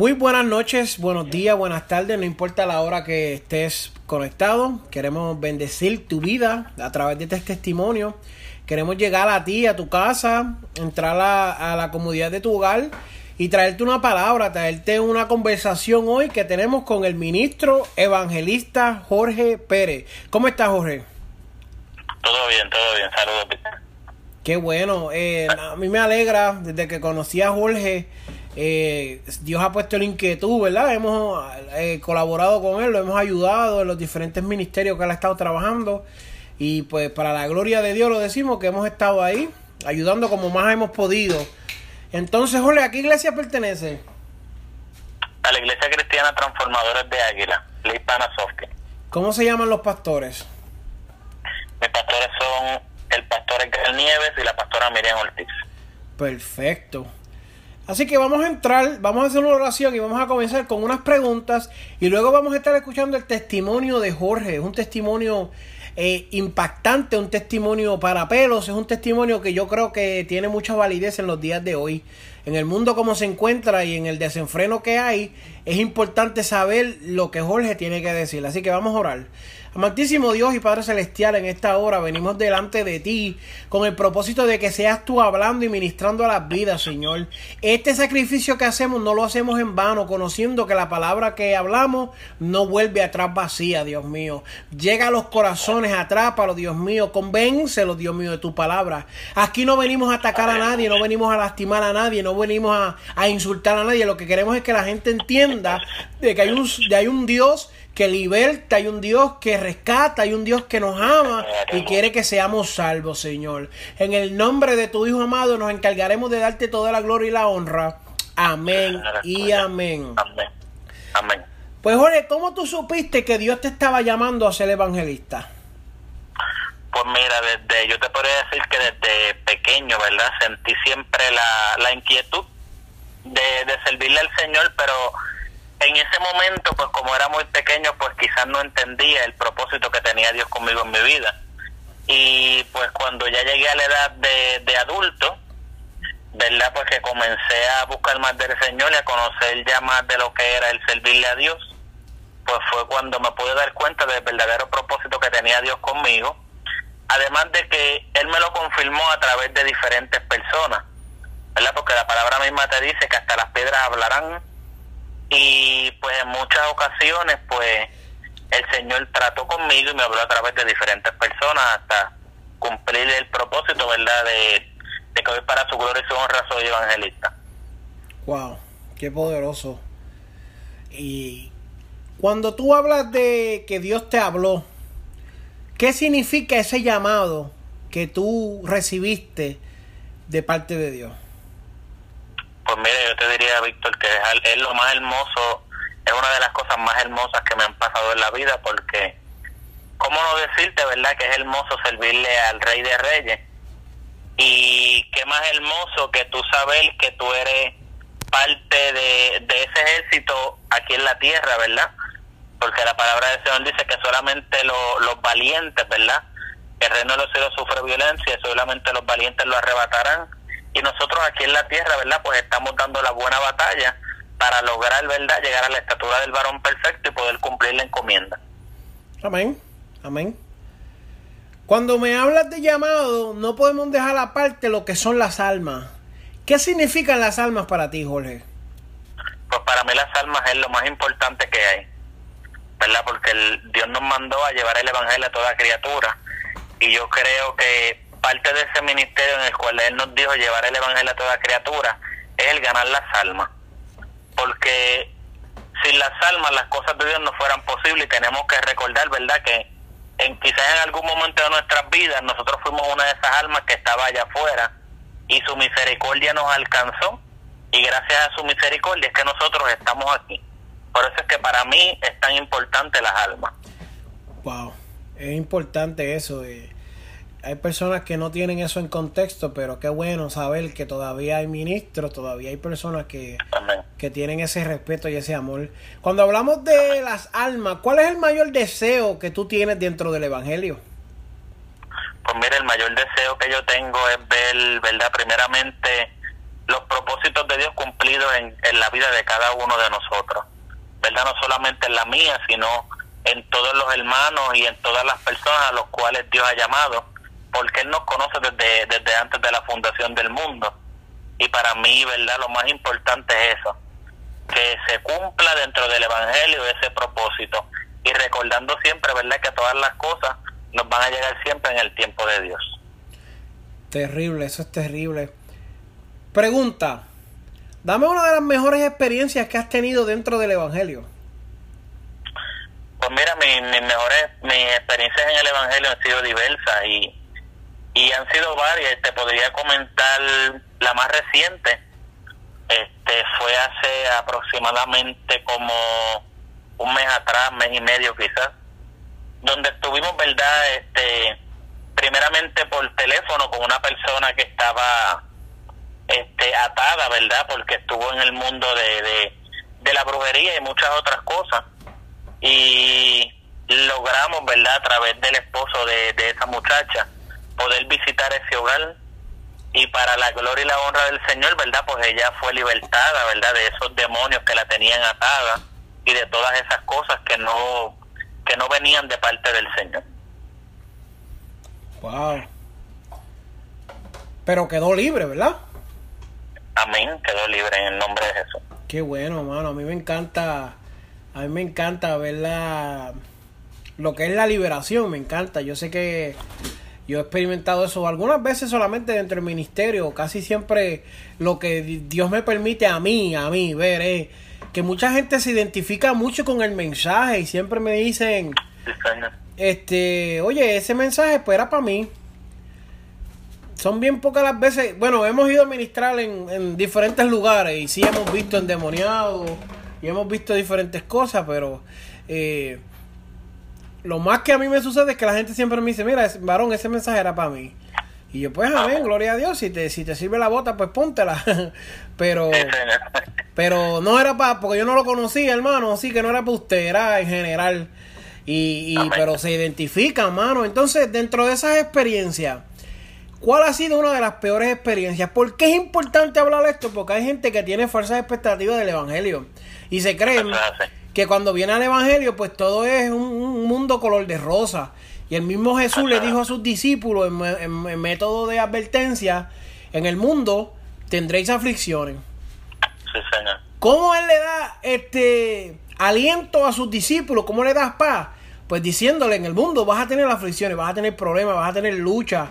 Muy buenas noches, buenos días, buenas tardes, no importa la hora que estés conectado, queremos bendecir tu vida a través de este testimonio. Queremos llegar a ti, a tu casa, entrar a, la comodidad de tu hogar y traerte una palabra, traerte una conversación hoy que tenemos con el ministro evangelista Jorge Pérez. ¿Cómo estás, Jorge? Todo bien, todo bien, saludos. Qué bueno, eh, a mí me alegra desde que conocí a Jorge eh, Dios ha puesto la inquietud, ¿verdad? Hemos eh, colaborado con Él, lo hemos ayudado en los diferentes ministerios que Él ha estado trabajando. Y pues para la gloria de Dios lo decimos que hemos estado ahí, ayudando como más hemos podido. Entonces, Jorge, ¿a qué iglesia pertenece? A la Iglesia Cristiana Transformadores de Águila, la Hispana ¿Cómo se llaman los pastores? Mis pastores son el pastor Edgar Nieves y la pastora Miriam Ortiz. Perfecto. Así que vamos a entrar, vamos a hacer una oración y vamos a comenzar con unas preguntas y luego vamos a estar escuchando el testimonio de Jorge. Es un testimonio eh, impactante, un testimonio para pelos, es un testimonio que yo creo que tiene mucha validez en los días de hoy. En el mundo como se encuentra y en el desenfreno que hay, es importante saber lo que Jorge tiene que decir. Así que vamos a orar. Amantísimo Dios y Padre Celestial, en esta hora venimos delante de ti con el propósito de que seas tú hablando y ministrando a las vidas, Señor. Este sacrificio que hacemos no lo hacemos en vano, conociendo que la palabra que hablamos no vuelve atrás vacía, Dios mío. Llega a los corazones, atrápalo, Dios mío, convéncelo, Dios mío, de tu palabra. Aquí no venimos a atacar a nadie, no venimos a lastimar a nadie, no venimos a, a insultar a nadie. Lo que queremos es que la gente entienda de que hay un, de hay un Dios que liberta, hay un Dios que rescata, hay un Dios que nos ama y quiere que seamos salvos, Señor. En el nombre de tu Hijo amado nos encargaremos de darte toda la gloria y la honra. Amén y amén. Amén. Pues Jorge, ¿cómo tú supiste que Dios te estaba llamando a ser evangelista? Pues mira, desde, yo te podría decir que desde pequeño, ¿verdad? Sentí siempre la, la inquietud de, de servirle al Señor, pero en ese momento, pues como era muy pequeño, pues quizás no entendía el propósito que tenía Dios conmigo en mi vida. Y pues cuando ya llegué a la edad de, de adulto, ¿verdad? Pues que comencé a buscar más del Señor y a conocer ya más de lo que era el servirle a Dios, pues fue cuando me pude dar cuenta del verdadero propósito que tenía Dios conmigo. Además de que Él me lo confirmó a través de diferentes personas, ¿verdad? Porque la palabra misma te dice que hasta las piedras hablarán y pues en muchas ocasiones pues el Señor trató conmigo y me habló a través de diferentes personas hasta cumplir el propósito, ¿verdad? De, que hoy para su gloria y su honra soy evangelista. Wow, qué poderoso. Y cuando tú hablas de que Dios te habló, ¿qué significa ese llamado que tú recibiste de parte de Dios? Pues mire, yo te diría, Víctor, que es, lo más hermoso, es una de las cosas más hermosas que me han pasado en la vida, porque, ¿cómo no decirte, verdad, que es hermoso servirle al Rey de Reyes? Y qué más hermoso que tú saber que tú eres parte de, ese ejército aquí en la tierra, ¿verdad? Porque la palabra del Señor dice que solamente los valientes, ¿verdad? El reino de los cielos sufre violencia, solamente los valientes lo arrebatarán y nosotros aquí en la tierra, ¿verdad? Pues estamos dando la buena batalla para lograr, ¿verdad?, llegar a la estatura del varón perfecto y poder cumplir la encomienda. Amén, amén. Cuando me hablas de llamado, no podemos dejar aparte lo que son las almas. ¿Qué significan las almas para ti, Jorge? Pues para mí las almas es lo más importante que hay, ¿verdad? Porque el, Dios nos mandó a llevar el Evangelio a toda criatura y yo creo que parte de ese ministerio en el cual Él nos dijo llevar el Evangelio a toda criatura es el ganar las almas. Porque sin las almas las cosas de Dios no fueran posibles y tenemos que recordar, ¿verdad? Que en quizás en algún momento de nuestras vidas nosotros fuimos una de esas almas que estaba allá afuera y su misericordia nos alcanzó y gracias a su misericordia es que nosotros estamos aquí. Por eso es que para mí es tan importante las almas. Wow, es importante eso. Eh. Hay personas que no tienen eso en contexto, pero qué bueno saber que todavía hay ministros, todavía hay personas que, que tienen ese respeto y ese amor. Cuando hablamos de las almas, ¿cuál es el mayor deseo que tú tienes dentro del Evangelio? Pues mira, el mayor deseo que yo tengo es ver, ¿verdad? Primeramente, los propósitos de Dios cumplidos en, en la vida de cada uno de nosotros. ¿Verdad? No solamente en la mía, sino en todos los hermanos y en todas las personas a los cuales Dios ha llamado, porque Él nos conoce desde, desde antes de la fundación del mundo. Y para mí, ¿verdad? Lo más importante es eso, que se cumpla dentro del Evangelio ese propósito y recordando siempre, ¿verdad? Que todas las cosas nos van a llegar siempre en el tiempo de Dios. Terrible, eso es terrible. Pregunta, dame una de las mejores experiencias que has tenido dentro del Evangelio. Pues mira, mis mejores mis experiencias en el Evangelio han sido diversas y, y han sido varias. Te podría comentar la más reciente. Este fue hace aproximadamente como un mes atrás, mes y medio quizás, donde estuvimos, ¿verdad? Este, primeramente por teléfono con una persona que estaba este, atada, ¿verdad? Porque estuvo en el mundo de, de, de la brujería y muchas otras cosas. Y logramos, ¿verdad? A través del esposo de, de esa muchacha, poder visitar ese hogar y para la gloria y la honra del Señor, ¿verdad? Pues ella fue libertada, ¿verdad? De esos demonios que la tenían atada y de todas esas cosas que no que no venían de parte del Señor. Wow. Pero quedó libre, ¿verdad? Amén, quedó libre en el nombre de Jesús. Qué bueno, mano. A mí me encanta, a mí me encanta ver la, lo que es la liberación, me encanta. Yo sé que yo he experimentado eso algunas veces solamente dentro del ministerio, casi siempre lo que Dios me permite a mí, a mí ver es que mucha gente se identifica mucho con el mensaje y siempre me dicen, este, oye, ese mensaje pues era para mí. Son bien pocas las veces, bueno, hemos ido a ministrar en, diferentes lugares y sí hemos visto endemoniados y hemos visto diferentes cosas, pero eh, lo más que a mí me sucede es que la gente siempre me dice, mira, varón, ese mensaje era para mí. Y yo, pues, amén, gloria a Dios. Si te, si te sirve la bota, pues póntela. pero, pero no era para, porque yo no lo conocía, hermano. Así que no era para usted, era en general. Y, y pero se identifica, hermano. Entonces, dentro de esas experiencias, ¿cuál ha sido una de las peores experiencias? ¿Por qué es importante hablar de esto? Porque hay gente que tiene falsas expectativas del Evangelio. Y se creen que cuando viene al Evangelio, pues todo es un mundo color de rosa y el mismo Jesús le dijo a sus discípulos en, método de advertencia, en el mundo tendréis aflicciones. Sí, señor. ¿Cómo él le da este aliento a sus discípulos? ¿Cómo le das paz? Pues diciéndole, en el mundo vas a tener aflicciones, vas a tener problemas, vas a tener lucha,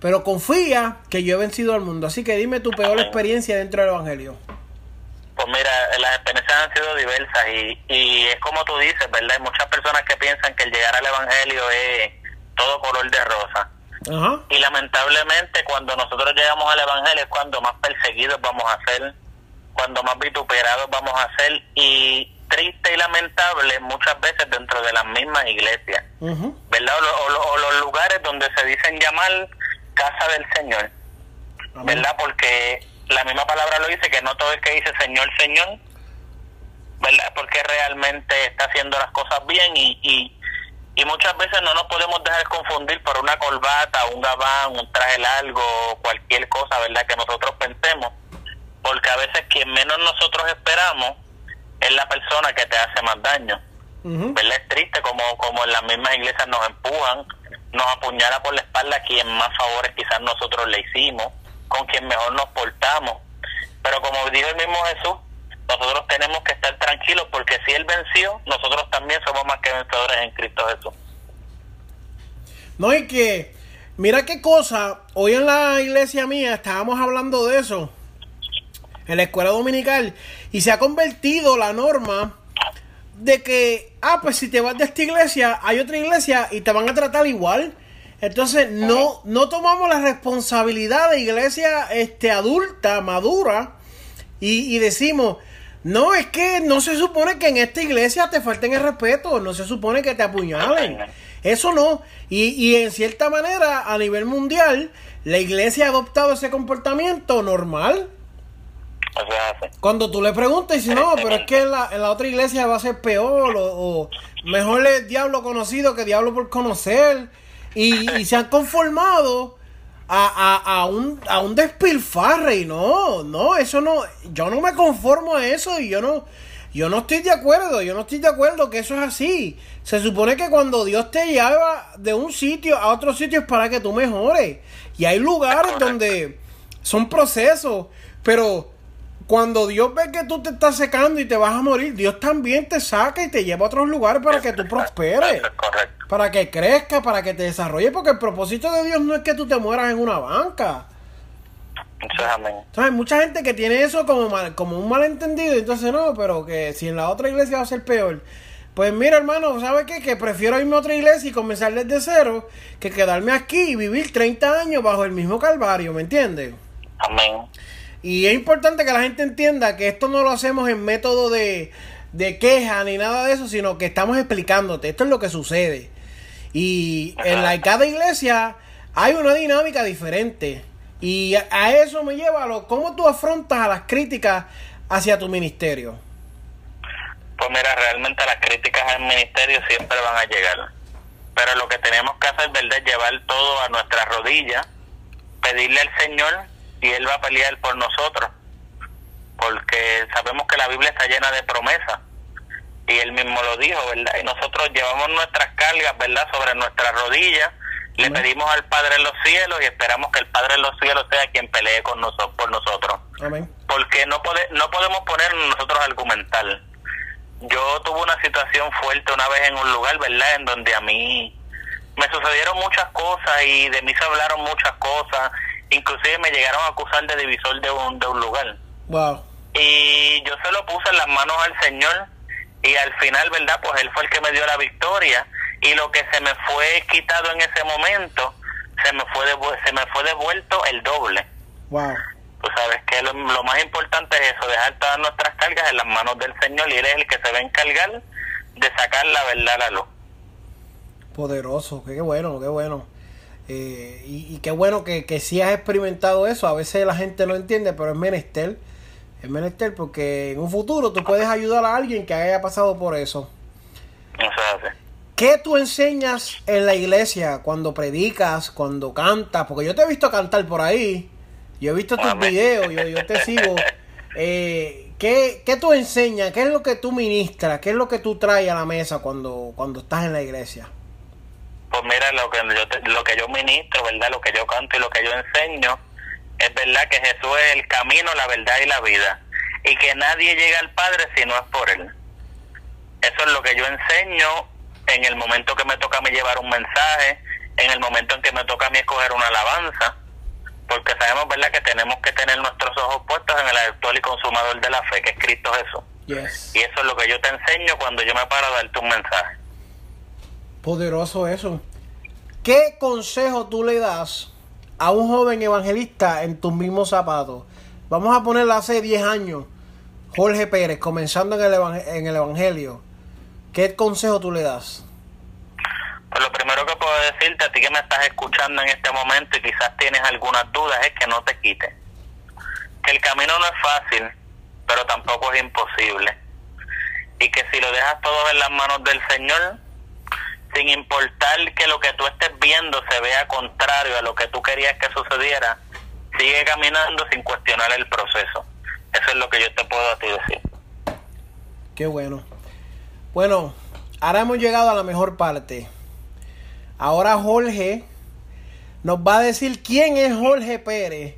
pero confía que yo he vencido al mundo. Así que dime tu peor experiencia dentro del Evangelio. Pues mira, las experiencias han sido diversas y, y es como tú dices, ¿verdad? Hay muchas personas que piensan que el llegar al Evangelio es todo color de rosa. Y lamentablemente cuando nosotros llegamos al Evangelio es cuando más perseguidos vamos a ser, cuando más vituperados vamos a ser y triste y lamentable muchas veces dentro de las mismas iglesias, ¿verdad? O, los lugares donde se dicen llamar casa del Señor, ¿verdad? Porque la misma palabra lo dice, que no todo es que dice Señor, Señor, ¿verdad? Porque realmente está haciendo las cosas bien y, y, y muchas veces no nos podemos dejar confundir por una corbata, un gabán, un traje largo, cualquier cosa, ¿verdad? Que nosotros pensemos, porque a veces quien menos nosotros esperamos es la persona que te hace más daño. ¿Verdad? Es triste como, como en las mismas iglesias nos empujan, nos apuñala por la espalda quien más favores quizás nosotros le hicimos con quien mejor nos portamos. Pero como dijo el mismo Jesús, nosotros tenemos que estar tranquilos porque si Él venció, nosotros también somos más que vencedores en Cristo Jesús. No, y que, mira qué cosa, hoy en la iglesia mía estábamos hablando de eso, en la escuela dominical, y se ha convertido la norma de que, ah, pues si te vas de esta iglesia, hay otra iglesia y te van a tratar igual. Entonces no, no tomamos la responsabilidad de iglesia este, adulta, madura, Y, y decimos, no, es que no se supone que en esta iglesia te falten el respeto, no se supone que te apuñalen. Eso no. Y, y en cierta manera, a nivel mundial, la iglesia ha adoptado ese comportamiento normal. O sea, sí. Cuando tú le preguntas, dice, no, pero es que en la, en la otra iglesia va a ser peor, o, o mejor es diablo conocido que diablo por conocer. Y, y se han conformado a, a, a, un, a un despilfarre. Y no, no, eso no, yo no me conformo a eso y yo no, yo no estoy de acuerdo, yo no estoy de acuerdo que eso es así. Se supone que cuando Dios te lleva de un sitio a otro sitio es para que tú mejores. Y hay lugares donde son procesos, pero cuando Dios ve que tú te estás secando y te vas a morir, Dios también te saca y te lleva a otros lugares para que tú prosperes, correcto. Para que crezca, para que te desarrolles, porque el propósito de Dios no es que tú te mueras en una banca. Entonces, hay mucha gente que tiene eso como, mal- como un malentendido, entonces no, pero que si en la otra iglesia va a ser peor. Pues mira, hermano, ¿sabe qué? Que prefiero irme a otra iglesia y comenzar desde cero que quedarme aquí y vivir 30 años bajo el mismo calvario, ¿me entiendes? Amén. Y es importante que la gente entienda que esto no lo hacemos en método de, de queja ni nada de eso, sino que estamos explicándote, esto es lo que sucede. Y en la cada iglesia hay una dinámica diferente. Y a, a eso me lleva a lo, cómo tú afrontas a las críticas hacia tu ministerio. Pues mira, realmente las críticas al ministerio siempre van a llegar. Pero lo que tenemos que hacer, ¿verdad? Es llevar todo a nuestras rodillas, pedirle al Señor y Él va a pelear por nosotros. Porque sabemos que la Biblia está llena de promesas. Y Él mismo lo dijo, ¿verdad? Y nosotros llevamos nuestras cargas, ¿verdad? Sobre nuestras rodillas. Le pedimos al Padre en los cielos y esperamos que el Padre en los cielos sea quien pelee con nosotros, por nosotros Amén. porque no pode- no podemos poner nosotros a argumentar. Yo tuve una situación fuerte una vez en un lugar, ¿verdad? En donde a mí me sucedieron muchas cosas y de mí se hablaron muchas cosas. Inclusive me llegaron a acusar de divisor de un, de un lugar. Wow. Y yo se lo puse en las manos al Señor y al final, ¿verdad? Pues Él fue el que me dio la victoria y lo que se me fue quitado en ese momento, se me fue, se me fue devuelto el doble. Wow. Tú sabes que lo, lo más importante es eso, dejar todas nuestras cargas en las manos del Señor y Él es el que se va a encargar de sacar la verdad a la luz. Poderoso, qué bueno, qué bueno. Eh, y, y qué bueno que, que sí has experimentado eso. A veces la gente no entiende, pero es menester. Es menester porque en un futuro tú puedes ayudar a alguien que haya pasado por eso. Eso es así. ¿Qué tú enseñas en la iglesia cuando predicas, cuando cantas? Porque yo te he visto cantar por ahí. Yo he visto tus Amén. videos, yo, yo te sigo. Eh, ¿qué, ¿Qué tú enseñas? ¿Qué es lo que tú ministras? ¿Qué es lo que tú traes a la mesa cuando, cuando estás en la iglesia? Pues mira, lo que, yo te- lo que yo ministro, ¿verdad? Lo que yo canto y lo que yo enseño, es verdad que Jesús es el camino, la verdad y la vida. Y que nadie llega al Padre si no es por Él. Eso es lo que yo enseño en el momento que me toca a mí llevar un mensaje, en el momento en que me toca a mí escoger una alabanza, porque sabemos, ¿verdad?, que tenemos que tener nuestros ojos puestos en el actual y consumador de la fe, que es Cristo Jesús. Yes. Y eso es lo que yo te enseño cuando yo me paro a darte un mensaje. Poderoso eso. ¿Qué consejo tú le das a un joven evangelista en tus mismos zapatos? Vamos a ponerle hace 10 años, Jorge Pérez, comenzando en el, en el Evangelio. ¿Qué consejo tú le das? Pues lo primero que puedo decirte a ti que me estás escuchando en este momento y quizás tienes algunas dudas es que no te quites. Que el camino no es fácil, pero tampoco es imposible. Y que si lo dejas todo en las manos del Señor, sin importar que lo que tú estés viendo se vea contrario a lo que tú querías que sucediera, sigue caminando sin cuestionar el proceso. Eso es lo que yo te puedo a ti decir. Qué bueno. Bueno, ahora hemos llegado a la mejor parte. Ahora Jorge nos va a decir quién es Jorge Pérez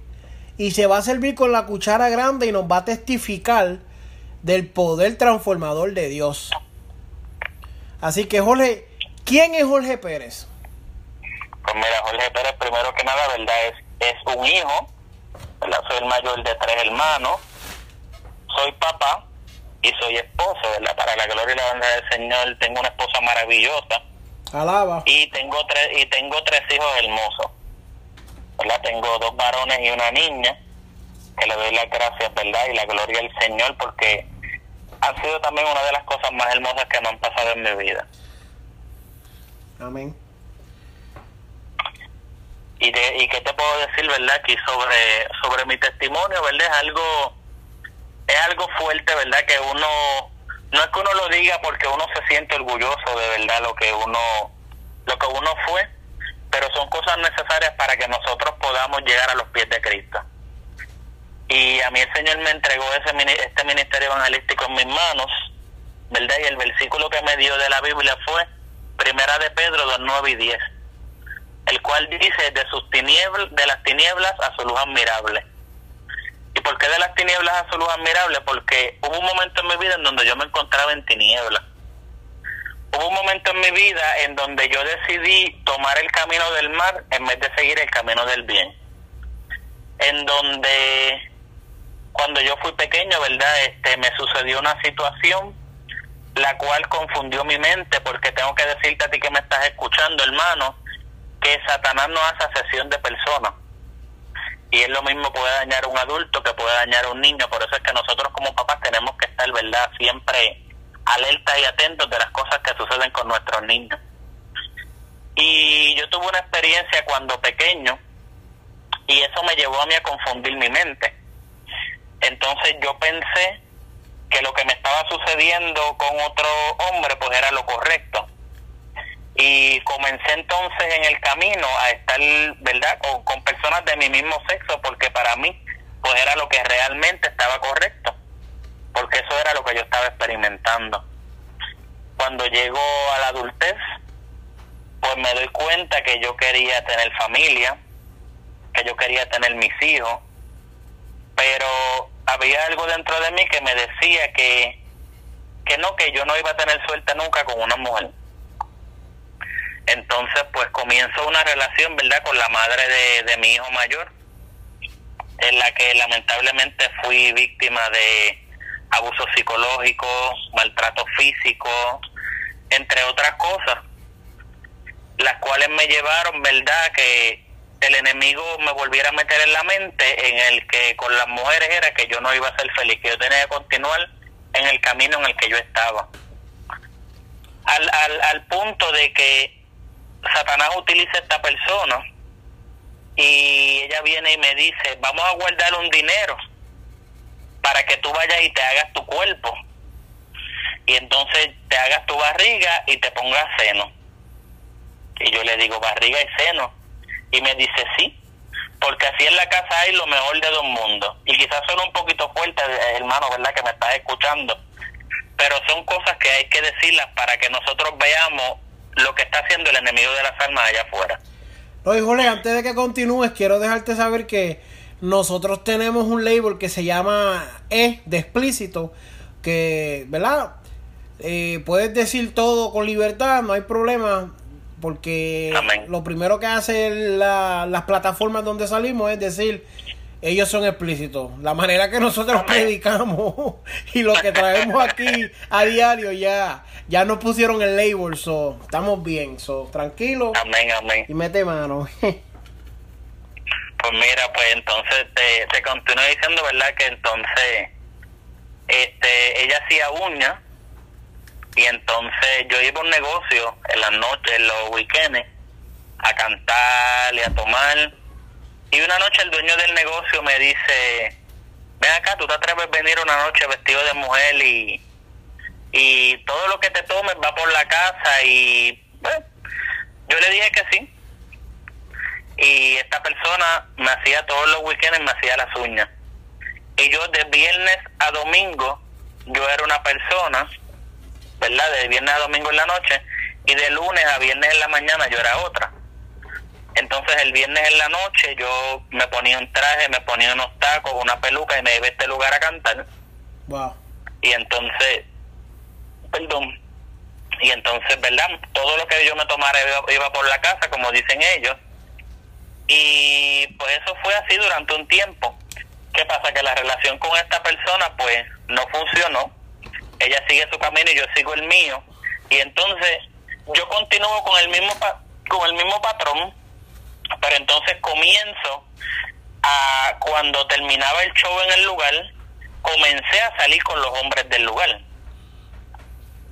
y se va a servir con la cuchara grande y nos va a testificar del poder transformador de Dios. Así que Jorge, ¿quién es Jorge Pérez? Pues mira, Jorge Pérez, primero que nada, ¿verdad? Es, es un hijo, ¿verdad? Soy el mayor de tres hermanos, soy papá y soy esposo, ¿verdad? Para la gloria y la honra del Señor, tengo una esposa maravillosa Alaba. y tengo tres y tengo tres hijos hermosos, ¿verdad? Tengo dos varones y una niña que le doy las gracias, ¿verdad? Y la gloria al Señor porque ha sido también una de las cosas más hermosas que me han pasado en mi vida. Amén. Y, de, y qué te puedo decir, ¿verdad? Aquí sobre, sobre mi testimonio, ¿verdad? Es algo, es algo fuerte, ¿verdad? Que uno, no es que uno lo diga porque uno se siente orgulloso de verdad lo que uno, lo que uno fue, pero son cosas necesarias para que nosotros podamos llegar a los pies de Cristo. Y a mí el Señor me entregó ese este ministerio evangelístico en mis manos, ¿verdad? Y el versículo que me dio de la Biblia fue Primera de Pedro 2, 9 y 10, el cual dice de sus tinieblas, de las tinieblas a su luz admirable. ¿Y por qué de las tinieblas a su luz admirable? Porque hubo un momento en mi vida en donde yo me encontraba en tinieblas Hubo un momento en mi vida en donde yo decidí tomar el camino del mar en vez de seguir el camino del bien. En donde cuando yo fui pequeño, ¿verdad? Este me sucedió una situación la cual confundió mi mente porque tengo que decirte a ti que me estás escuchando, hermano, que Satanás no hace asesión de personas. Y es lo mismo puede dañar a un adulto que puede dañar a un niño, por eso es que nosotros como papás tenemos que estar, ¿verdad? Siempre alerta y atentos de las cosas que suceden con nuestros niños. Y yo tuve una experiencia cuando pequeño y eso me llevó a mí a confundir mi mente. Entonces yo pensé que lo que me estaba sucediendo con otro hombre pues era lo correcto. Y comencé entonces en el camino a estar, ¿verdad?, con, con personas de mi mismo sexo porque para mí pues era lo que realmente estaba correcto porque eso era lo que yo estaba experimentando. Cuando llego a la adultez, pues me doy cuenta que yo quería tener familia, que yo quería tener mis hijos, pero había algo dentro de mí que me decía que, que no, que yo no iba a tener suerte nunca con una mujer. Entonces, pues comienzo una relación, ¿verdad?, con la madre de, de mi hijo mayor, en la que lamentablemente fui víctima de abuso psicológico, maltrato físico, entre otras cosas, las cuales me llevaron, ¿verdad?, que el enemigo me volviera a meter en la mente en el que con las mujeres era que yo no iba a ser feliz, que yo tenía que continuar en el camino en el que yo estaba. Al, al, al punto de que Satanás utiliza esta persona y ella viene y me dice, vamos a guardar un dinero para que tú vayas y te hagas tu cuerpo. Y entonces te hagas tu barriga y te pongas seno. Y yo le digo, barriga y seno. Y me dice, sí, porque así en la casa hay lo mejor de dos mundos. Y quizás son un poquito fuerte, hermano, ¿verdad? Que me estás escuchando. Pero son cosas que hay que decirlas para que nosotros veamos lo que está haciendo el enemigo de las almas allá afuera. Oye, Jorge, antes de que continúes, quiero dejarte saber que nosotros tenemos un label que se llama E de explícito, que, ¿verdad? Eh, puedes decir todo con libertad, no hay problema, porque lo primero que hacen las plataformas donde salimos es decir, ellos son explícitos. La manera que nosotros predicamos y lo que traemos aquí a diario ya, ya nos pusieron el label, so, estamos bien, so, tranquilo. Amén, amén. Y mete mano. Pues mira, pues entonces te, te continúo diciendo, ¿verdad? Que entonces este ella hacía uñas y entonces yo iba a un negocio en las noches, en los weekends, a cantar y a tomar. Y una noche el dueño del negocio me dice, ven acá, tú te atreves a venir una noche vestido de mujer y, y todo lo que te tomes va por la casa y bueno, yo le dije que sí y esta persona me hacía todos los weekends, me hacía las uñas. Y yo de viernes a domingo, yo era una persona, ¿verdad? De viernes a domingo en la noche, y de lunes a viernes en la mañana yo era otra. Entonces el viernes en la noche yo me ponía un traje, me ponía unos tacos, una peluca y me iba a este lugar a cantar. Wow. Y entonces, perdón, y entonces, ¿verdad? Todo lo que yo me tomara iba por la casa, como dicen ellos y pues eso fue así durante un tiempo. ¿Qué pasa? Que la relación con esta persona pues no funcionó. Ella sigue su camino y yo sigo el mío. Y entonces yo continúo con el mismo con el mismo patrón, pero entonces comienzo a cuando terminaba el show en el lugar, comencé a salir con los hombres del lugar.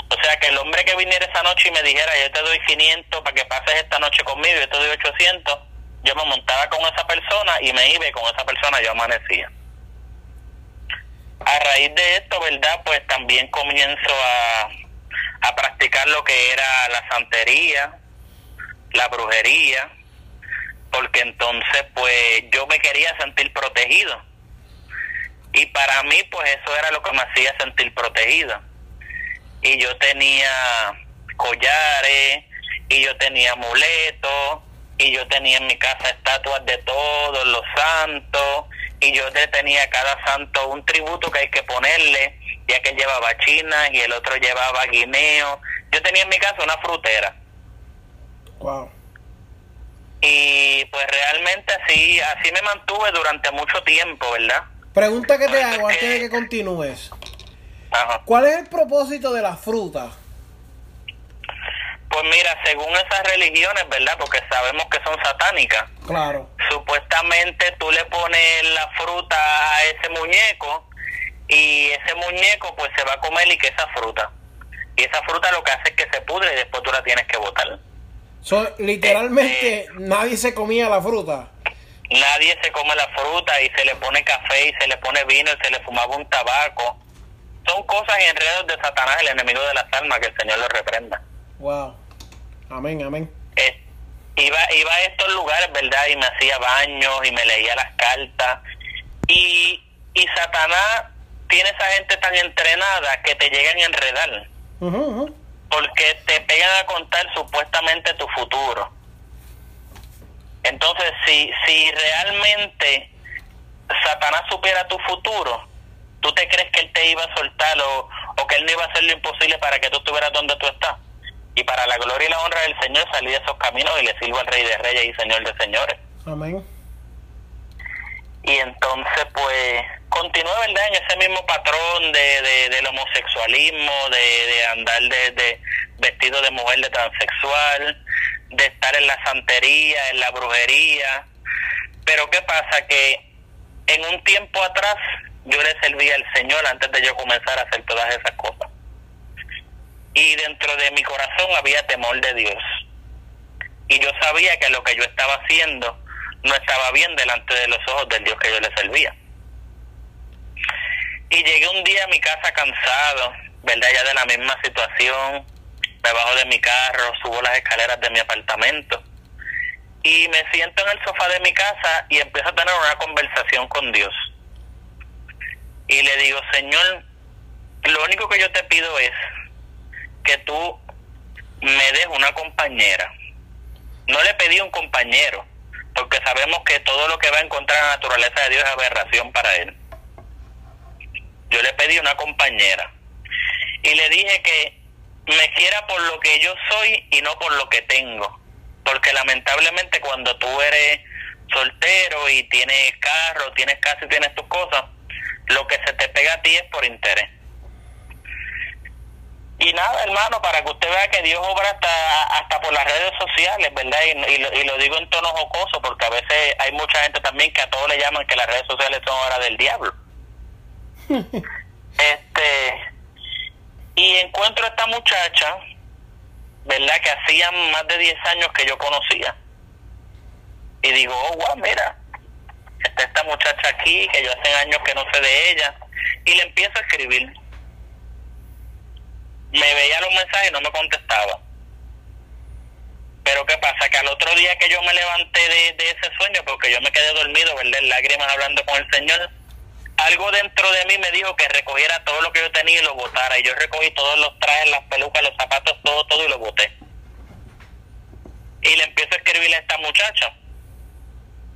O sea que el hombre que viniera esa noche y me dijera, yo te doy 500 para que pases esta noche conmigo, yo te doy 800, yo me montaba con esa persona y me iba y con esa persona yo amanecía. A raíz de esto, ¿verdad? Pues también comienzo a, a practicar lo que era la santería, la brujería, porque entonces pues yo me quería sentir protegido. Y para mí pues eso era lo que me hacía sentir protegido. Y yo tenía collares, y yo tenía amuletos, y yo tenía en mi casa estatuas de todos los santos, y yo tenía a cada santo un tributo que hay que ponerle, ya que él llevaba china y el otro llevaba guineo. Yo tenía en mi casa una frutera. Wow. Y pues realmente así, así me mantuve durante mucho tiempo, ¿verdad? Pregunta que te hago antes de que continúes. Ajá. ¿Cuál es el propósito de la fruta? Pues mira, según esas religiones, ¿verdad? Porque sabemos que son satánicas. Claro. Supuestamente tú le pones la fruta a ese muñeco y ese muñeco pues se va a comer y que esa fruta. Y esa fruta lo que hace es que se pudre y después tú la tienes que botar. So, literalmente nadie se comía la fruta. Nadie se come la fruta y se le pone café y se le pone vino y se le fumaba un tabaco. Son cosas y enredos de Satanás, el enemigo de las almas, que el Señor lo reprenda. Wow. Amén, amén. Eh, iba, iba a estos lugares, ¿verdad? Y me hacía baños y me leía las cartas. Y, y Satanás tiene esa gente tan entrenada que te llegan a enredar. Porque te pegan a contar supuestamente tu futuro. Entonces, si, si realmente Satanás supiera tu futuro, ¿tú te crees que él te iba a soltar o, o que él no iba a hacer lo imposible para que tú estuvieras donde tú estás? Y para la gloria y la honra del Señor salí de esos caminos y le sirvo al Rey de Reyes y Señor de Señores. Amén. Y entonces, pues, continué, ¿verdad?, en ese mismo patrón de, de, del homosexualismo, de, de andar de, de vestido de mujer, de transexual, de estar en la santería, en la brujería. Pero ¿qué pasa? Que en un tiempo atrás yo le servía al Señor antes de yo comenzar a hacer todas esas cosas. Y dentro de mi corazón había temor de Dios. Y yo sabía que lo que yo estaba haciendo no estaba bien delante de los ojos del Dios que yo le servía. Y llegué un día a mi casa cansado, ¿verdad? Ya de la misma situación. Me bajo de mi carro, subo las escaleras de mi apartamento y me siento en el sofá de mi casa y empiezo a tener una conversación con Dios. Y le digo, Señor, lo único que yo te pido es que tú me des una compañera. No le pedí un compañero, porque sabemos que todo lo que va a encontrar en la naturaleza de Dios es aberración para él. Yo le pedí una compañera y le dije que me quiera por lo que yo soy y no por lo que tengo. Porque lamentablemente cuando tú eres soltero y tienes carro, tienes casa y tienes tus cosas, lo que se te pega a ti es por interés. Y nada, hermano, para que usted vea que Dios obra hasta, hasta por las redes sociales, ¿verdad? Y, y, lo, y lo digo en tono jocoso, porque a veces hay mucha gente también que a todos le llaman que las redes sociales son obra del diablo. este Y encuentro a esta muchacha, ¿verdad? Que hacían más de 10 años que yo conocía. Y digo, oh, wow, mira, está esta muchacha aquí, que yo hace años que no sé de ella. Y le empiezo a escribir me veía los mensajes y no me contestaba. Pero ¿qué pasa? Que al otro día que yo me levanté de, de ese sueño, porque yo me quedé dormido, ¿verdad? Lágrimas hablando con el Señor, algo dentro de mí me dijo que recogiera todo lo que yo tenía y lo botara. Y yo recogí todos los trajes, las pelucas, los zapatos, todo, todo y lo boté. Y le empiezo a escribirle a esta muchacha.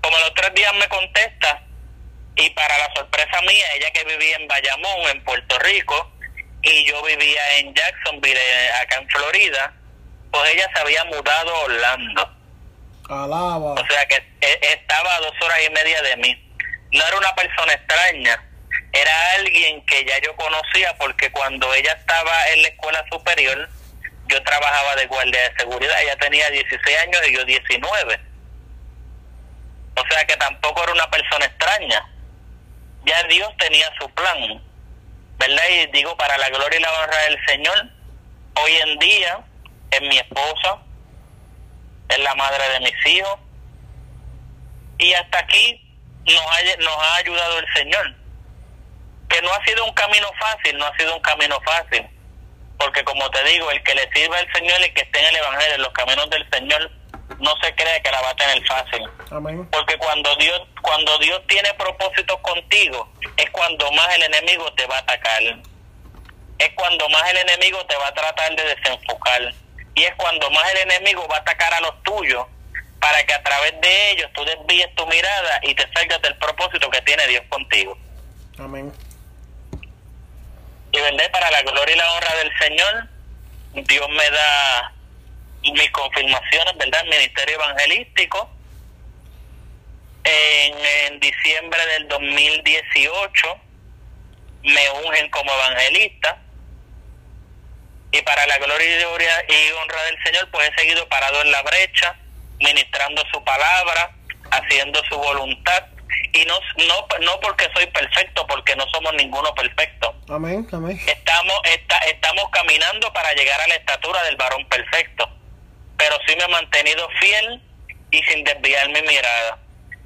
Como los tres días me contesta, y para la sorpresa mía, ella que vivía en Bayamón, en Puerto Rico, y yo vivía en Jacksonville, acá en Florida, pues ella se había mudado a Orlando. Alaba. O sea que e, estaba a dos horas y media de mí. No era una persona extraña, era alguien que ya yo conocía porque cuando ella estaba en la escuela superior, yo trabajaba de guardia de seguridad. Ella tenía 16 años y yo 19. O sea que tampoco era una persona extraña. Ya Dios tenía su plan. ¿Verdad? Y digo, para la gloria y la honra del Señor, hoy en día es mi esposa, es la madre de mis hijos. Y hasta aquí nos ha, nos ha ayudado el Señor. Que no ha sido un camino fácil, no ha sido un camino fácil. Porque como te digo, el que le sirva al Señor y que esté en el Evangelio, en los caminos del Señor, no se cree que la va a tener fácil. Porque cuando Dios, cuando Dios tiene propósitos contigo, es cuando más el enemigo te va a atacar. Es cuando más el enemigo te va a tratar de desenfocar. Y es cuando más el enemigo va a atacar a los tuyos para que a través de ellos tú desvíes tu mirada y te salgas del propósito que tiene Dios contigo. Amén. Y verdad, para la gloria y la honra del Señor, Dios me da mis confirmaciones, ¿verdad? Ministerio Evangelístico. En, en diciembre del 2018 me ungen como evangelista y para la gloria y honra del Señor pues he seguido parado en la brecha, ministrando su palabra, haciendo su voluntad y no, no, no porque soy perfecto, porque no somos ninguno perfecto. Amén, amén. Estamos, estamos caminando para llegar a la estatura del varón perfecto, pero sí me he mantenido fiel y sin desviar mi mirada.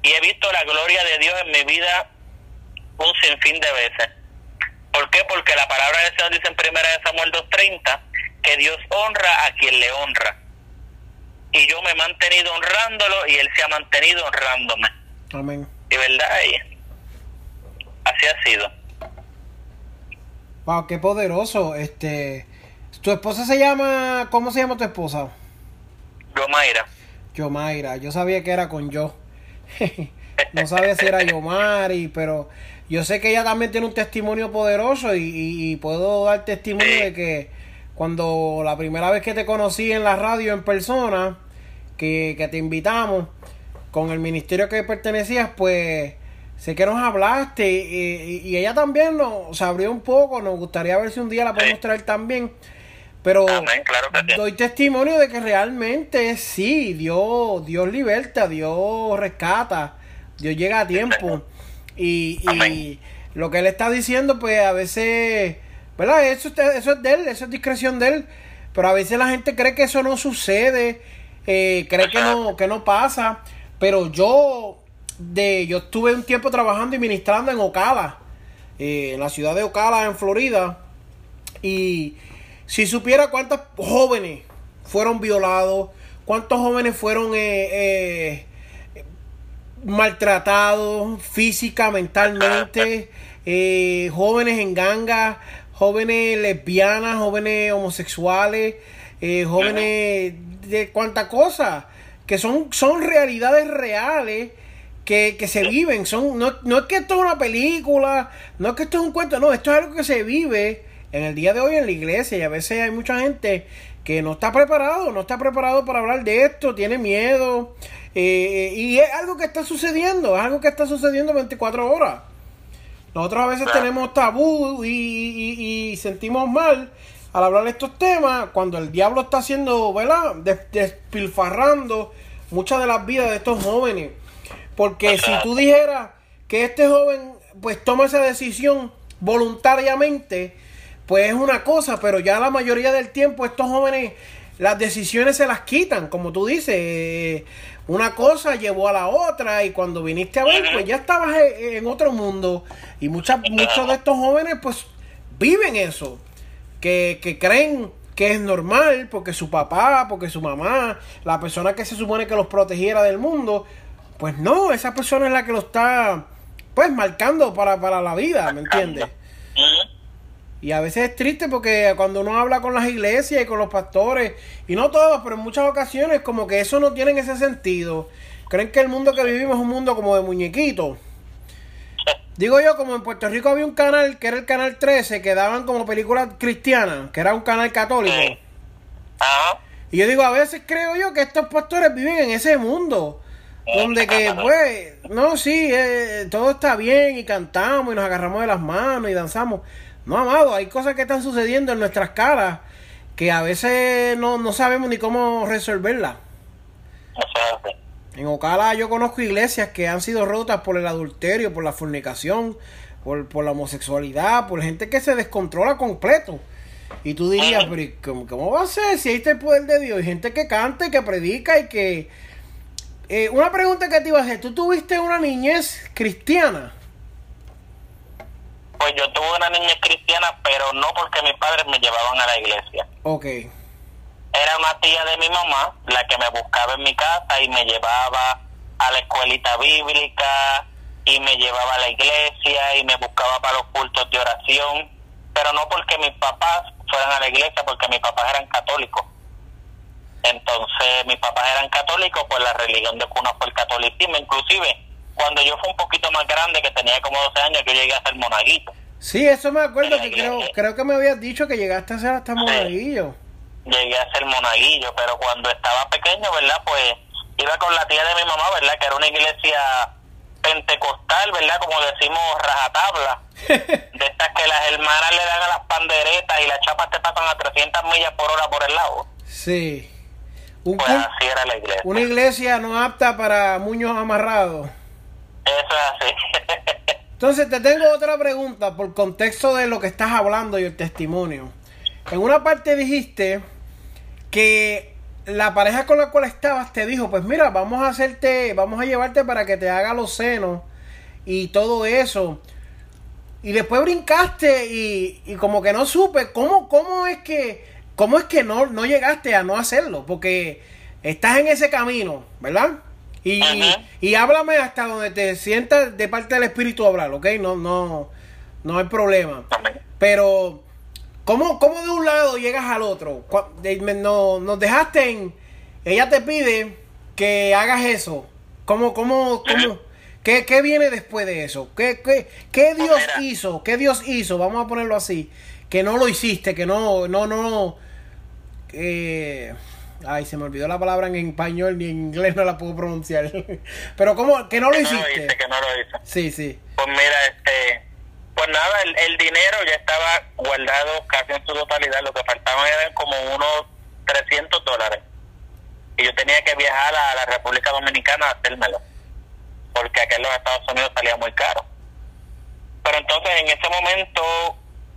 Y he visto la gloria de Dios en mi vida un sinfín de veces. ¿Por qué? Porque la palabra del Señor dice en primera de Samuel 2.30 que Dios honra a quien le honra. Y yo me he mantenido honrándolo y Él se ha mantenido honrándome. Amén. Y verdad, y así ha sido. Wow, qué poderoso. Este, ¿Tu esposa se llama, cómo se llama tu esposa? Yomaira. Yomaira, yo sabía que era con yo. no sabía si era Yomari, pero yo sé que ella también tiene un testimonio poderoso y, puedo dar testimonio de que cuando la primera vez que te conocí en la radio en persona, que, que te invitamos con el ministerio que pertenecías, pues sé que nos hablaste y, ella también nos abrió un poco, nos gustaría ver si un día la podemos traer también. Pero doy testimonio de que realmente sí, Dios, Dios liberta, Dios rescata, Dios llega a tiempo. Y, y lo que él está diciendo, pues a veces, ¿verdad? Eso, eso es de él, eso es discreción de él. Pero a veces la gente cree que eso no sucede, eh, cree que no, que no pasa. Pero yo, de, yo estuve un tiempo trabajando y ministrando en Ocala, eh, en la ciudad de Ocala, en Florida. Y si supiera cuántos jóvenes fueron violados, cuántos jóvenes fueron eh, eh maltratados física, mentalmente, eh, jóvenes en ganga, jóvenes lesbianas, jóvenes homosexuales, eh, jóvenes de cuánta cosa, que son, son realidades reales que, que se viven. Son, no, no es que esto es una película, no es que esto es un cuento, no, esto es algo que se vive en el día de hoy en la iglesia y a veces hay mucha gente que no está preparado, no está preparado para hablar de esto, tiene miedo, eh, y es algo que está sucediendo, es algo que está sucediendo 24 horas. Nosotros a veces tenemos tabú y, sentimos mal al hablar de estos temas cuando el diablo está haciendo, ¿verdad? despilfarrando muchas de las vidas de estos jóvenes. Porque si tú dijeras que este joven pues toma esa decisión voluntariamente, pues es una cosa, pero ya la mayoría del tiempo estos jóvenes las decisiones se las quitan, como tú dices una cosa llevó a la otra y cuando viniste a ver, pues ya estabas en otro mundo. Y muchas, muchos de estos jóvenes pues viven eso, que, que creen que es normal porque su papá, porque su mamá, la persona que se supone que los protegiera del mundo, pues no, esa persona es la que lo está pues marcando para, para la vida, ¿me entiendes? Y a veces es triste porque cuando uno habla con las iglesias y con los pastores, y no todos, pero en muchas ocasiones como que eso no tiene ese sentido. Creen que el mundo que vivimos es un mundo como de muñequitos. Digo yo, como en Puerto Rico había un canal que era el canal 13, que daban como películas cristianas, que era un canal católico. Y yo digo, a veces creo yo que estos pastores viven en ese mundo. Donde que, pues, no, sí, eh, todo está bien y cantamos y nos agarramos de las manos y danzamos. No, amado, hay cosas que están sucediendo en nuestras caras que a veces no, no sabemos ni cómo resolverlas. En Ocala yo conozco iglesias que han sido rotas por el adulterio, por la fornicación, por, por la homosexualidad, por gente que se descontrola completo. Y tú dirías, pero ¿cómo, ¿cómo, va a ser si ahí está el poder de Dios? Y gente que canta y que predica y que... Eh, una pregunta que te iba a hacer, ¿tú tuviste una niñez cristiana? Pues yo tuve una niñez cristiana, pero no porque mis padres me llevaban a la iglesia. Ok. Era una tía de mi mamá la que me buscaba en mi casa y me llevaba a la escuelita bíblica y me llevaba a la iglesia y me buscaba para los cultos de oración, pero no porque mis papás fueran a la iglesia, porque mis papás eran católicos. Entonces mis papás eran católicos, pues la religión de cuna fue el catolicismo, inclusive cuando yo fui un poquito más grande, que tenía como 12 años, yo llegué a ser monaguito. Sí, eso me acuerdo, que creo, creo que me habías dicho que llegaste a ser hasta monaguillo. llegué a ser monaguillo, pero cuando estaba pequeño, ¿verdad? Pues iba con la tía de mi mamá, ¿verdad? Que era una iglesia pentecostal, ¿verdad? Como decimos, rajatabla. de estas que las hermanas le dan a las panderetas y las chapas te pasan a 300 millas por hora por el lado. Sí. pues así era la iglesia. Una iglesia no apta para muños amarrados. Eso es así. Entonces te tengo otra pregunta por contexto de lo que estás hablando y el testimonio. En una parte dijiste que la pareja con la cual estabas te dijo, pues mira, vamos a hacerte, vamos a llevarte para que te haga los senos y todo eso. Y después brincaste y, y como que no supe cómo, cómo es que, cómo es que no, no llegaste a no hacerlo, porque estás en ese camino, ¿verdad? Y, y, háblame hasta donde te sientas de parte del espíritu hablar, ¿ok? No, no, no hay problema. Pero, ¿cómo, ¿cómo de un lado llegas al otro? No, nos dejaste en... Ella te pide que hagas eso. ¿Cómo, cómo, cómo? ¿Qué, ¿Qué, viene después de eso? ¿Qué, qué, qué Dios hizo? ¿Qué Dios hizo? Vamos a ponerlo así. Que no lo hiciste, que no, no, no... Eh, Ay, se me olvidó la palabra en español ni en inglés no la puedo pronunciar. Pero ¿cómo? Que no lo hiciste. que no lo hizo. Sí, sí. Pues mira, este, pues nada, el, dinero ya estaba guardado casi en su totalidad. Lo que faltaban eran como unos 300 dólares. Y yo tenía que viajar a la República Dominicana a hacérmelo. Porque aquí en los Estados Unidos salía muy caro. Pero entonces en ese momento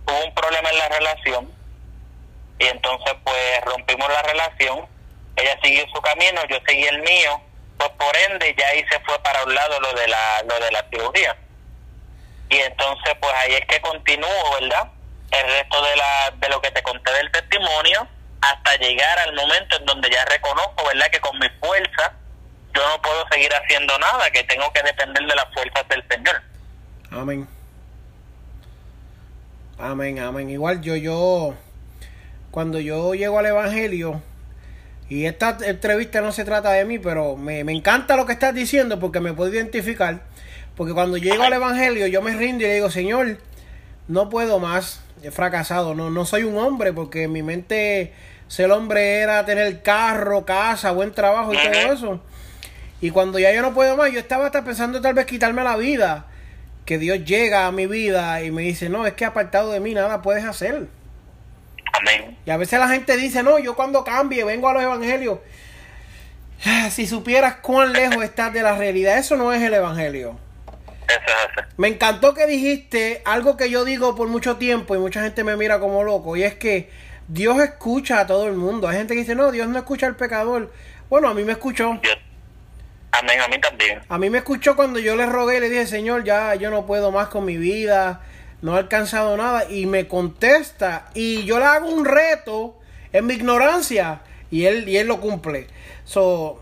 hubo un problema en la relación. Y entonces pues rompimos la relación ella siguió su camino, yo seguí el mío, pues por ende ya ahí se fue para un lado lo de la, lo de la cirugía. Y entonces pues ahí es que continúo, ¿verdad? El resto de, la, de lo que te conté del testimonio hasta llegar al momento en donde ya reconozco, ¿verdad? Que con mi fuerza yo no puedo seguir haciendo nada, que tengo que depender de las fuerzas del Señor. Amén. Amén, amén. Igual yo, yo, cuando yo llego al Evangelio, y esta entrevista no se trata de mí, pero me, encanta lo que estás diciendo porque me puedo identificar. Porque cuando llego al Evangelio, yo me rindo y le digo, Señor, no puedo más, he fracasado, no, no soy un hombre, porque en mi mente ser hombre era tener carro, casa, buen trabajo y todo eso. Y cuando ya yo no puedo más, yo estaba hasta pensando tal vez quitarme la vida. Que Dios llega a mi vida y me dice, no, es que apartado de mí nada puedes hacer. Y a veces la gente dice, no, yo cuando cambie vengo a los evangelios. Si supieras cuán lejos estás de la realidad, eso no es el evangelio. Me encantó que dijiste algo que yo digo por mucho tiempo y mucha gente me mira como loco, y es que Dios escucha a todo el mundo. Hay gente que dice, no, Dios no escucha al pecador. Bueno, a mí me escuchó. Amén, a mí también. A mí me escuchó cuando yo le rogué y le dije, Señor, ya yo no puedo más con mi vida no ha alcanzado nada y me contesta y yo le hago un reto en mi ignorancia y él y él lo cumple. So,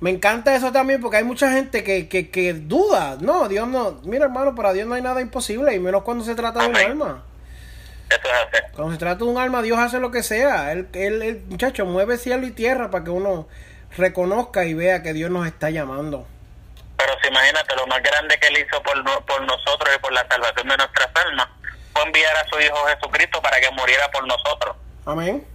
me encanta eso también porque hay mucha gente que, que, que duda. No, Dios no. Mira, hermano, para Dios no hay nada imposible y menos cuando se trata de un alma. Cuando se trata de un alma, Dios hace lo que sea. Él, él, el muchacho, mueve cielo y tierra para que uno reconozca y vea que Dios nos está llamando. Pero si imagínate, lo más grande que él hizo por, por nosotros y por la salvación de nuestras almas fue enviar a su Hijo Jesucristo para que muriera por nosotros. Amén.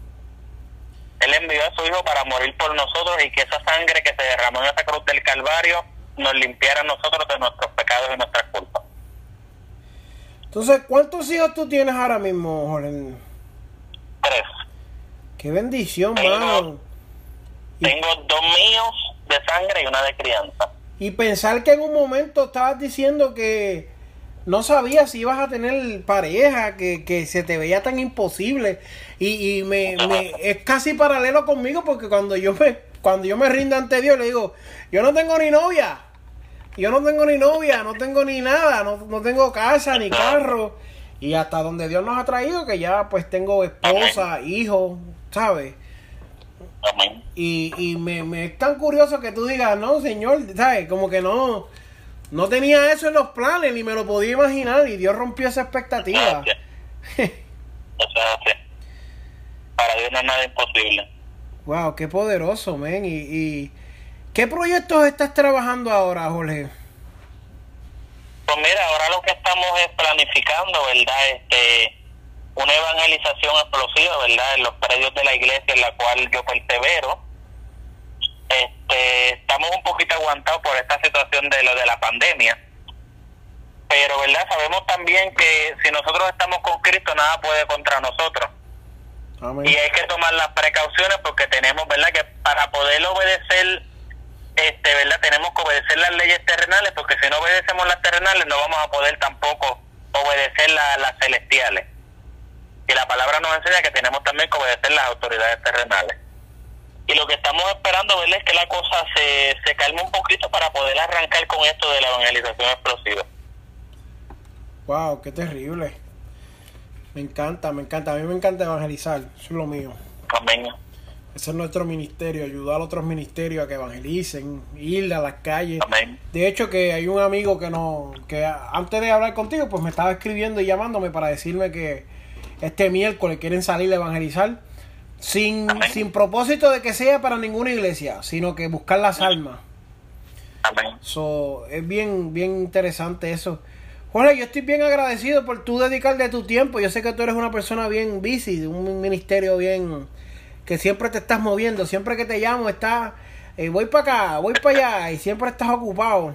Él envió a su Hijo para morir por nosotros y que esa sangre que se derramó en esa cruz del Calvario nos limpiara a nosotros de nuestros pecados y nuestras culpas. Entonces, ¿cuántos hijos tú tienes ahora mismo, Jorge? Tres. Qué bendición, tengo, Tengo dos míos de sangre y una de crianza. Y pensar que en un momento estabas diciendo que no sabías si ibas a tener pareja, que, que se te veía tan imposible. Y, y me, me, es casi paralelo conmigo porque cuando yo me cuando yo me rindo ante Dios le digo, yo no tengo ni novia. Yo no tengo ni novia, no tengo ni nada, no, no tengo casa ni carro. Y hasta donde Dios nos ha traído, que ya pues tengo esposa, hijo, ¿sabes? Y, y me, me, es tan curioso que tú digas, no, señor, ¿sabes? Como que no, no tenía eso en los planes, ni me lo podía imaginar, y Dios rompió esa expectativa. Para Dios no es nada imposible. Wow, qué poderoso, men. Y, y ¿qué proyectos estás trabajando ahora, Jorge? Pues mira, ahora lo que estamos es planificando, ¿verdad? Este, una evangelización explosiva, ¿verdad? En los predios de la iglesia en la cual yo persevero. Este, estamos un poquito aguantados por esta situación de lo de la pandemia. Pero, ¿verdad? Sabemos también que si nosotros estamos con Cristo, nada puede contra nosotros. Y hay que tomar las precauciones porque tenemos, ¿verdad? Que para poder obedecer, este, ¿verdad? Tenemos que obedecer las leyes terrenales porque si no obedecemos las terrenales no vamos a poder tampoco obedecer las celestiales. Y la palabra nos enseña que tenemos también que obedecer las autoridades terrenales. Y lo que estamos esperando, ¿verdad? Es que la cosa se, se calme un poquito para poder arrancar con esto de la evangelización explosiva. Wow, qué terrible. Me encanta, me encanta. A mí me encanta evangelizar. Eso es lo mío. Amén. Ese es nuestro ministerio, ayudar a otros ministerios a que evangelicen, ir a las calles. Amén. De hecho, que hay un amigo que no, que antes de hablar contigo, pues me estaba escribiendo y llamándome para decirme que este miércoles quieren salir a evangelizar sin, sin propósito de que sea para ninguna iglesia, sino que buscar las almas. Amén. So, es bien, bien interesante eso. Jorge, yo estoy bien agradecido por tú dedicar de tu tiempo. Yo sé que tú eres una persona bien busy, un ministerio bien que siempre te estás moviendo. Siempre que te llamo, estás, eh, voy para acá, voy para allá y siempre estás ocupado.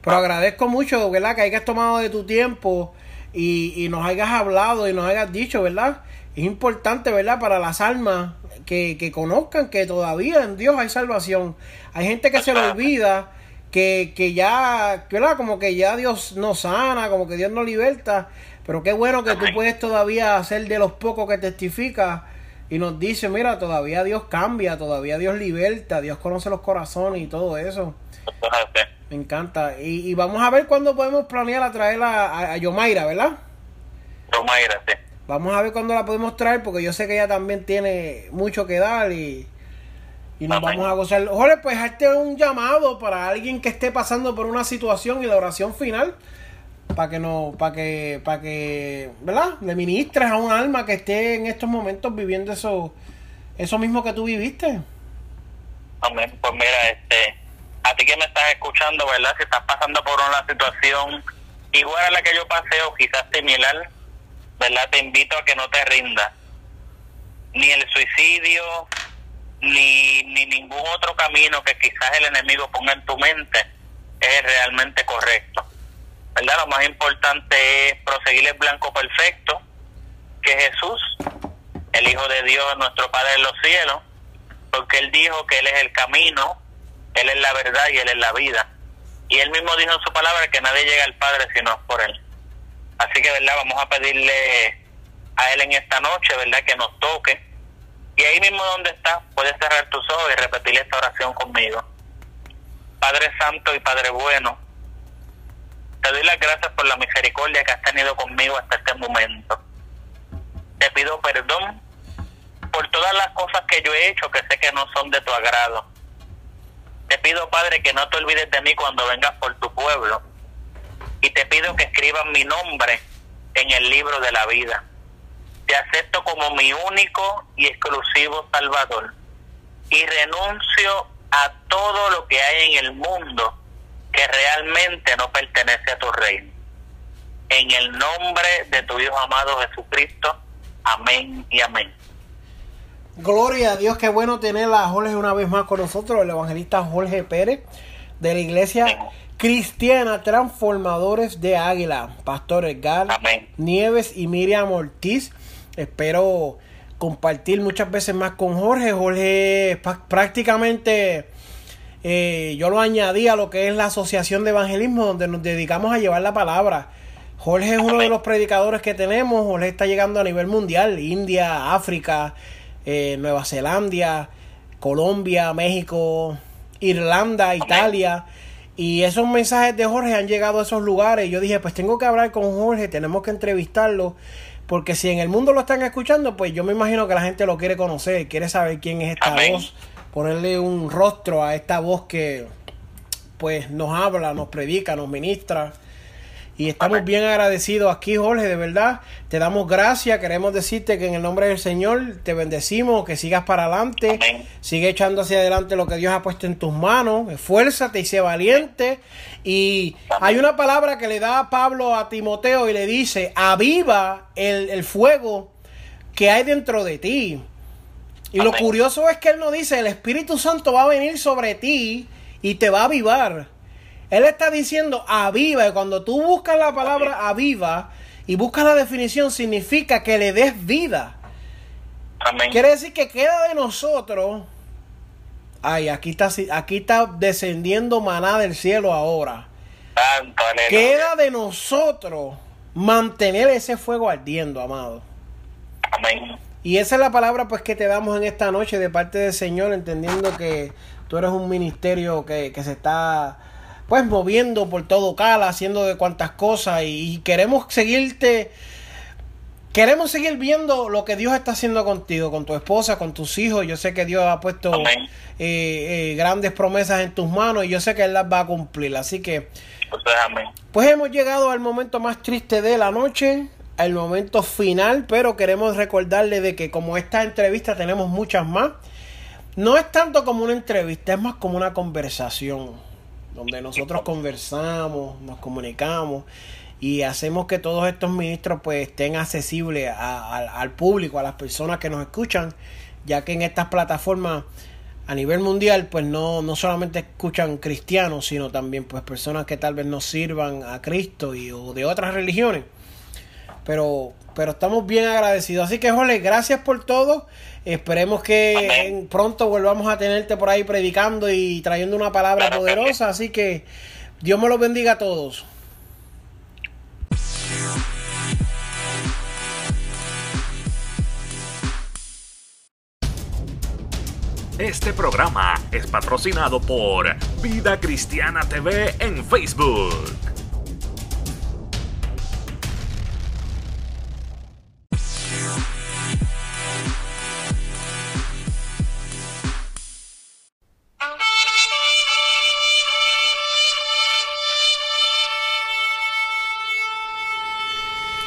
Pero agradezco mucho, ¿verdad? Que hayas tomado de tu tiempo y, y nos hayas hablado y nos hayas dicho, ¿verdad? Es importante, ¿verdad? Para las almas que, que conozcan que todavía en Dios hay salvación. Hay gente que se lo olvida que, que ya, ¿verdad? Como que ya Dios nos sana, como que Dios nos liberta. Pero qué bueno que tú puedes todavía ser de los pocos que testifica y nos dice, mira, todavía Dios cambia, todavía Dios liberta, Dios conoce los corazones y todo eso. Me encanta. Y, y vamos a ver cuándo podemos planear a traer a, a, Yomaira, ¿verdad? Yomaira, sí. Vamos a ver cuándo la podemos traer porque yo sé que ella también tiene mucho que dar y, y nos vamos a gozar. Jorge, pues hazte un llamado para alguien que esté pasando por una situación y la oración final para que no, para que, para que, ¿verdad? Le ministres a un alma que esté en estos momentos viviendo eso, eso mismo que tú viviste. Amén. Pues mira, este, a ti que me estás escuchando, ¿verdad? Si estás pasando por una situación igual a la que yo pasé o quizás similar, ¿verdad? Te invito a que no te rindas. Ni el suicidio, ni, ni ningún otro camino que quizás el enemigo ponga en tu mente es realmente correcto. ¿Verdad? Lo más importante es proseguir el blanco perfecto, que es Jesús, el Hijo de Dios, nuestro Padre en los cielos, porque Él dijo que Él es el camino, Él es la verdad y Él es la vida. Y Él mismo dijo en su palabra que nadie llega al Padre si no es por Él. Así que, ¿verdad? Vamos a pedirle a Él en esta noche, ¿verdad? Que nos toque y ahí mismo donde estás, puedes cerrar tus ojos y repetir esta oración conmigo. Padre Santo y Padre Bueno, te doy las gracias por la misericordia que has tenido conmigo hasta este momento. Te pido perdón por todas las cosas que yo he hecho que sé que no son de tu agrado. Te pido, Padre, que no te olvides de mí cuando vengas por tu pueblo. Y te pido que escribas mi nombre en el libro de la vida te acepto como mi único y exclusivo Salvador y renuncio a todo lo que hay en el mundo que realmente no pertenece a tu reino. En el nombre de tu Hijo amado Jesucristo. Amén y amén. Gloria a Dios, qué bueno tener a Jorge una vez más con nosotros, el evangelista Jorge Pérez de la iglesia cristiana Transformadores de Águila, Pastor Edgar Nieves y Miriam Ortiz. Espero compartir muchas veces más con Jorge. Jorge prácticamente eh, yo lo añadí a lo que es la Asociación de Evangelismo, donde nos dedicamos a llevar la palabra. Jorge es uno de los predicadores que tenemos. Jorge está llegando a nivel mundial. India, África, eh, Nueva Zelanda, Colombia, México, Irlanda, Italia. Y esos mensajes de Jorge han llegado a esos lugares. Yo dije, pues tengo que hablar con Jorge, tenemos que entrevistarlo. Porque si en el mundo lo están escuchando, pues yo me imagino que la gente lo quiere conocer, quiere saber quién es esta voz, ponerle un rostro a esta voz que pues nos habla, nos predica, nos ministra. Y estamos bien agradecidos aquí, Jorge, de verdad. Te damos gracias. Queremos decirte que en el nombre del Señor te bendecimos, que sigas para adelante. Sigue echando hacia adelante lo que Dios ha puesto en tus manos. Esfuérzate y sé valiente. Y hay una palabra que le da Pablo a Timoteo y le dice, aviva el, el fuego que hay dentro de ti. Y lo curioso es que él no dice, el Espíritu Santo va a venir sobre ti y te va a avivar. Él está diciendo aviva. Y cuando tú buscas la palabra aviva y buscas la definición, significa que le des vida. Amén. Quiere decir que queda de nosotros. Ay, aquí está, aquí está descendiendo maná del cielo ahora. queda de nosotros mantener ese fuego ardiendo, amado. Amén. Y esa es la palabra pues que te damos en esta noche de parte del Señor, entendiendo que tú eres un ministerio que, que se está pues moviendo por todo Cala, haciendo de cuantas cosas y, queremos seguirte, queremos seguir viendo lo que Dios está haciendo contigo, con tu esposa, con tus hijos. Yo sé que Dios ha puesto eh, eh, grandes promesas en tus manos y yo sé que Él las va a cumplir. Así que, pues hemos llegado al momento más triste de la noche al momento final, pero queremos recordarle de que como esta entrevista tenemos muchas más, no es tanto como una entrevista, es más como una conversación donde nosotros conversamos, nos comunicamos y hacemos que todos estos ministros pues estén accesibles al público, a las personas que nos escuchan, ya que en estas plataformas a nivel mundial pues no, no solamente escuchan cristianos, sino también pues personas que tal vez nos sirvan a Cristo y o de otras religiones. Pero, pero estamos bien agradecidos. Así que, Jorge, gracias por todo. Esperemos que pronto volvamos a tenerte por ahí predicando y trayendo una palabra poderosa. Así que Dios me los bendiga a todos. Este programa es patrocinado por Vida Cristiana TV en Facebook.